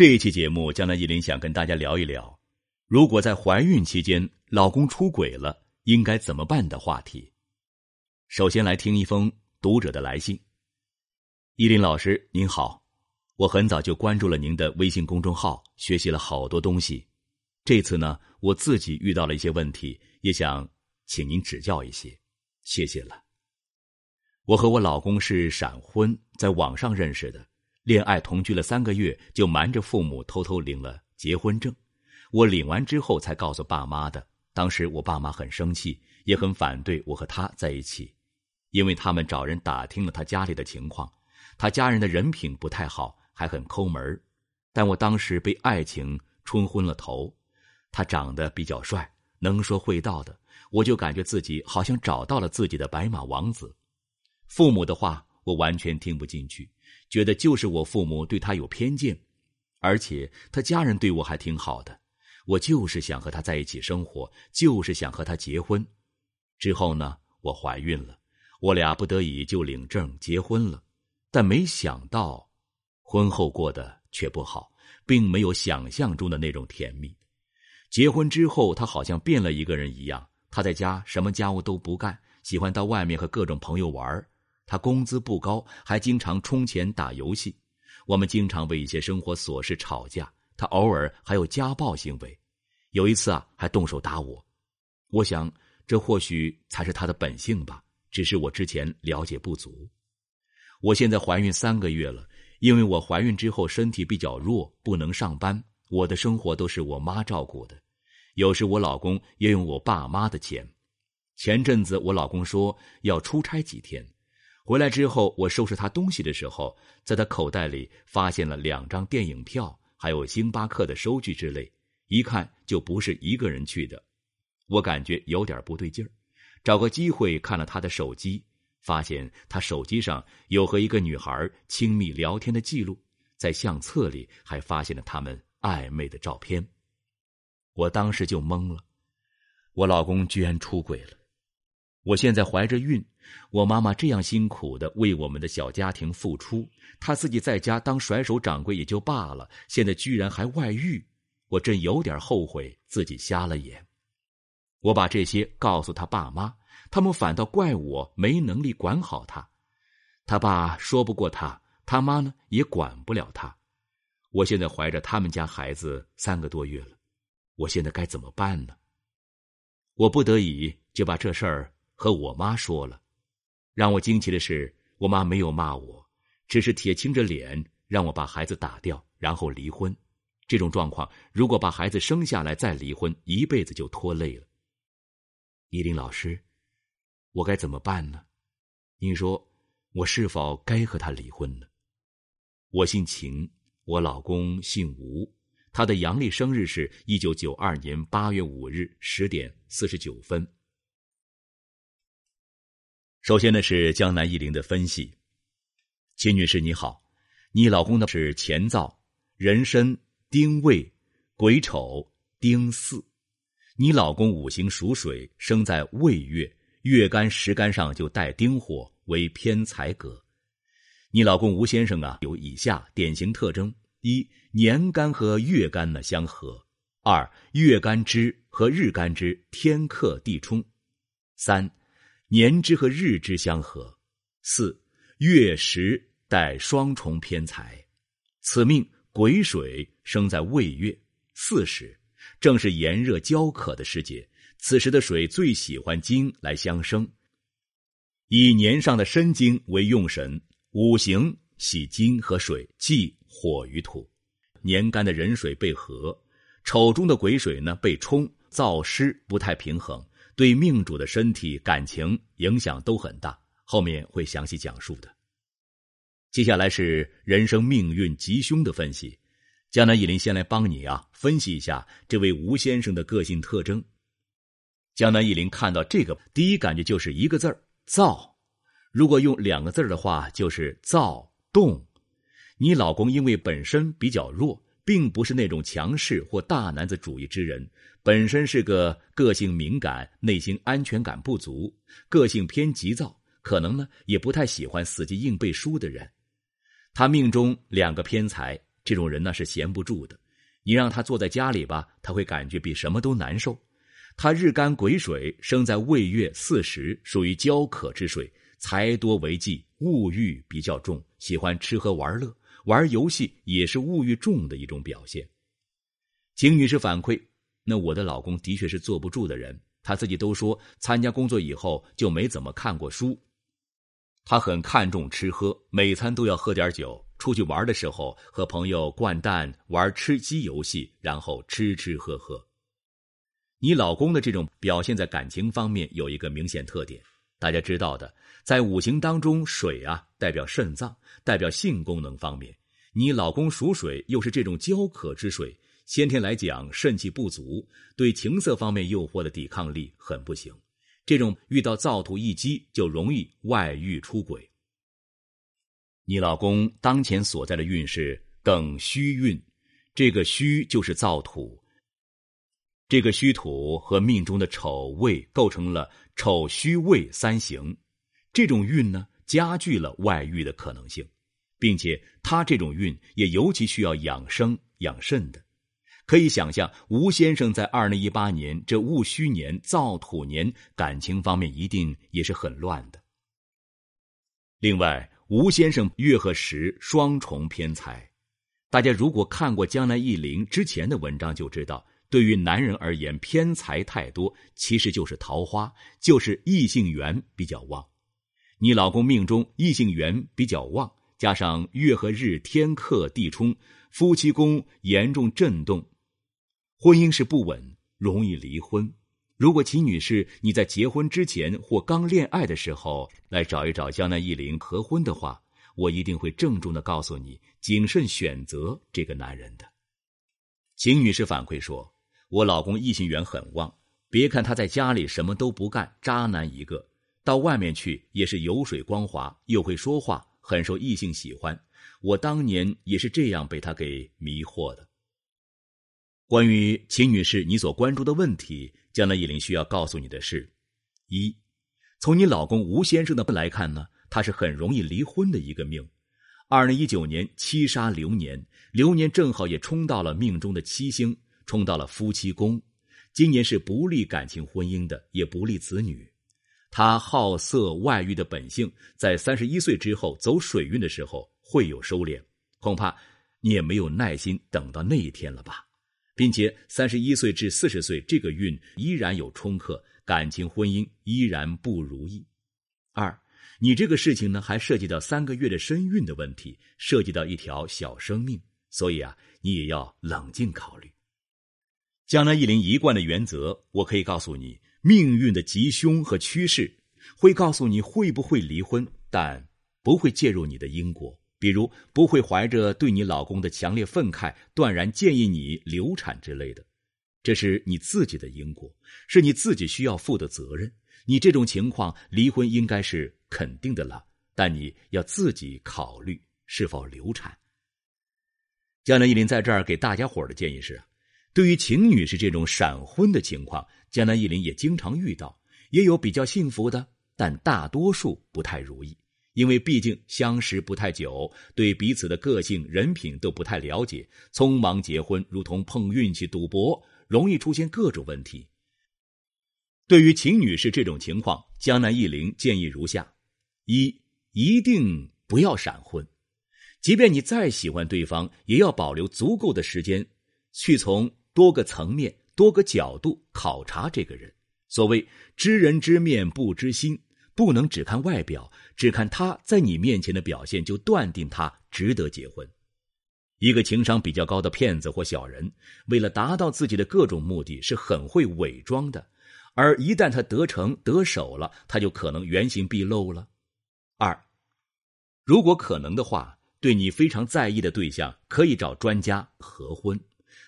这一期节目，江南一林想跟大家聊一聊，如果在怀孕期间老公出轨了，应该怎么办的话题。首先来听一封读者的来信。依林老师您好，我很早就关注了您的微信公众号，学习了好多东西。这次呢，我自己遇到了一些问题，也想请您指教一些，谢谢了。我和我老公是闪婚，在网上认识的，恋爱同居了三个月，就瞒着父母偷偷领了结婚证。我领完之后才告诉爸妈的。当时我爸妈很生气，也很反对我和他在一起，因为他们找人打听了他家里的情况，他家人的人品不太好，还很抠门但我当时被爱情冲昏了头，他长得比较帅，能说会道的，我就感觉自己好像找到了自己的白马王子。父母的话我完全听不进去，觉得就是我父母对他有偏见，而且他家人对我还挺好的，我就是想和他在一起生活，就是想和他结婚。之后呢，我怀孕了，我俩不得已就领证结婚了，但没想到，婚后过得却不好，并没有想象中的那种甜蜜。结婚之后，他好像变了一个人一样，他在家什么家务都不干，喜欢到外面和各种朋友玩他工资不高，还经常充钱打游戏。我们经常为一些生活琐事吵架，他偶尔还有家暴行为。有一次啊，还动手打我。我想，这或许才是他的本性吧，只是我之前了解不足。我现在怀孕三个月了，因为我怀孕之后身体比较弱，不能上班，我的生活都是我妈照顾的。有时我老公也用我爸妈的钱。前阵子我老公说要出差几天。回来之后，我收拾他东西的时候，在他口袋里发现了两张电影票，还有星巴克的收据之类，一看就不是一个人去的。我感觉有点不对劲儿，找个机会看了他的手机，发现他手机上有和一个女孩亲密聊天的记录，在相册里还发现了他们暧昧的照片。我当时就懵了，我老公居然出轨了。我现在怀着孕，我妈妈这样辛苦的为我们的小家庭付出，她自己在家当甩手掌柜也就罢了，现在居然还外遇，我真有点后悔自己瞎了眼。我把这些告诉他爸妈，他们反倒怪我没能力管好他。他爸说不过他，他妈呢也管不了他。我现在怀着他们家孩子三个多月了，我现在该怎么办呢？我不得已就把这事儿。和我妈说了，让我惊奇的是，我妈没有骂我，只是铁青着脸让我把孩子打掉，然后离婚。这种状况，如果把孩子生下来再离婚，一辈子就拖累了。依林老师，我该怎么办呢？您说，我是否该和他离婚呢？我姓秦，我老公姓吴，他的阳历生日是一九九二年八月五日十点四十九分。首先呢是江南一林的分析，秦女士你好，你老公呢是乾燥、壬申、丁未、癸丑、丁巳，你老公五行属水，生在未月，月干时干上就带丁火，为偏财格。你老公吴先生啊有以下典型特征：一年干和月干呢相合；二月干支和日干支天克地冲；三。年支和日支相合，四月时带双重偏财，此命癸水生在未月巳时，正是炎热焦渴的时节。此时的水最喜欢金来相生，以年上的申金为用神，五行喜金和水，忌火与土。年干的壬水被合，丑中的癸水呢被冲，燥湿不太平衡。对命主的身体、感情影响都很大，后面会详细讲述的。接下来是人生命运吉凶的分析，江南一林先来帮你啊分析一下这位吴先生的个性特征。江南一林看到这个，第一感觉就是一个字儿躁，如果用两个字的话，就是躁动。你老公因为本身比较弱。并不是那种强势或大男子主义之人，本身是个个性敏感、内心安全感不足、个性偏急躁，可能呢也不太喜欢死记硬背书的人。他命中两个偏财，这种人呢是闲不住的。你让他坐在家里吧，他会感觉比什么都难受。他日干癸水，生在未月巳时，属于焦渴之水，财多为忌，物欲比较重，喜欢吃喝玩乐，玩游戏也是物欲重的一种表现。秦女士反馈：那我的老公的确是坐不住的人，他自己都说，参加工作以后就没怎么看过书。他很看重吃喝，每餐都要喝点酒。出去玩的时候，和朋友掼蛋、玩吃鸡游戏，然后吃吃喝喝。你老公的这种表现在感情方面有一个明显特点，大家知道的，在五行当中，水啊代表肾脏，代表性功能方面。你老公属水，又是这种焦渴之水，先天来讲肾气不足，对情色方面诱惑的抵抗力很不行。这种遇到燥土一击就容易外遇出轨。你老公当前所在的运势庚戌运，这个戌就是燥土。这个虚土和命中的丑未构成了丑戌未三刑，这种运呢加剧了外遇的可能性，并且他这种运也尤其需要养生养肾的。可以想象，吴先生在二零一八年这戊戌年燥土年，感情方面一定也是很乱的。另外，吴先生月和时双重偏财，大家如果看过江南忆林之前的文章，就知道，对于男人而言，偏财太多其实就是桃花，就是异性缘比较旺。你老公命中异性缘比较旺，加上月和日天克地冲，夫妻宫严重震动。婚姻是不稳，容易离婚。如果秦女士你在结婚之前或刚恋爱的时候来找一找江南忆林合婚的话，我一定会郑重的告诉你，谨慎选择这个男人的。秦女士反馈说：“我老公异性缘很旺，别看他在家里什么都不干，渣男一个，到外面去也是油水光滑，又会说话，很受异性喜欢。我当年也是这样被他给迷惑的。”关于秦女士你所关注的问题，江南一林需要告诉你的是：一，从你老公吴先生的来看呢，他是很容易离婚的一个命。二零一九年七杀流年，流年正好也冲到了命中的七星，冲到了夫妻宫。今年是不利感情婚姻的，也不利子女。他好色外遇的本性，在三十一岁之后走水运的时候会有收敛，恐怕你也没有耐心等到那一天了吧。并且三十一岁至四十岁这个运依然有冲克，感情婚姻依然不如意。二，你这个事情呢，还涉及到三个月的身孕的问题，涉及到一条小生命，所以啊，你也要冷静考虑。江南一林一贯的原则，我可以告诉你，命运的吉凶和趋势会告诉你会不会离婚，但不会介入你的因果。比如不会怀着对你老公的强烈愤慨，断然建议你流产之类的，这是你自己的因果，是你自己需要负的责任。你这种情况离婚应该是肯定的了，但你要自己考虑是否流产。江南一林在这儿给大家伙的建议是：对于秦女士这种闪婚的情况，江南一林也经常遇到，也有比较幸福的，但大多数不太如意。因为毕竟相识不太久，对彼此的个性、人品都不太了解，匆忙结婚如同碰运气、赌博，容易出现各种问题。对于秦女士这种情况，江南忆林建议如下：一，一定不要闪婚，即便你再喜欢对方，也要保留足够的时间，去从多个层面、多个角度考察这个人。所谓知人知面不知心。不能只看外表，只看他在你面前的表现就断定他值得结婚。一个情商比较高的骗子或小人，为了达到自己的各种目的，是很会伪装的。而一旦他得逞得手了，他就可能原形毕露了。二，如果可能的话，对你非常在意的对象，可以找专家合婚，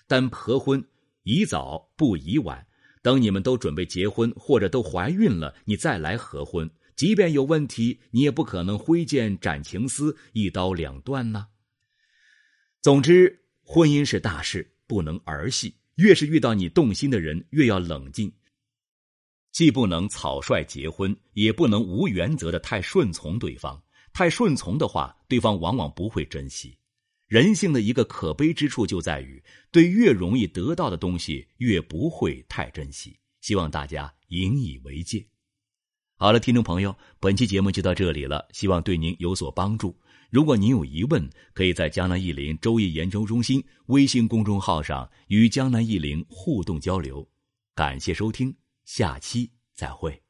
但合婚宜早不宜晚。等你们都准备结婚或者都怀孕了，你再来合婚。即便有问题，你也不可能挥剑斩情丝，一刀两断呐。总之，婚姻是大事，不能儿戏。越是遇到你动心的人，越要冷静。既不能草率结婚，也不能无原则的太顺从对方。太顺从的话，对方往往不会珍惜。人性的一个可悲之处就在于，对越容易得到的东西越不会太珍惜。希望大家引以为戒。好了，听众朋友，本期节目就到这里了，希望对您有所帮助。如果您有疑问，可以在江南易林周易研究中心微信公众号上与江南易林互动交流。感谢收听，下期再会。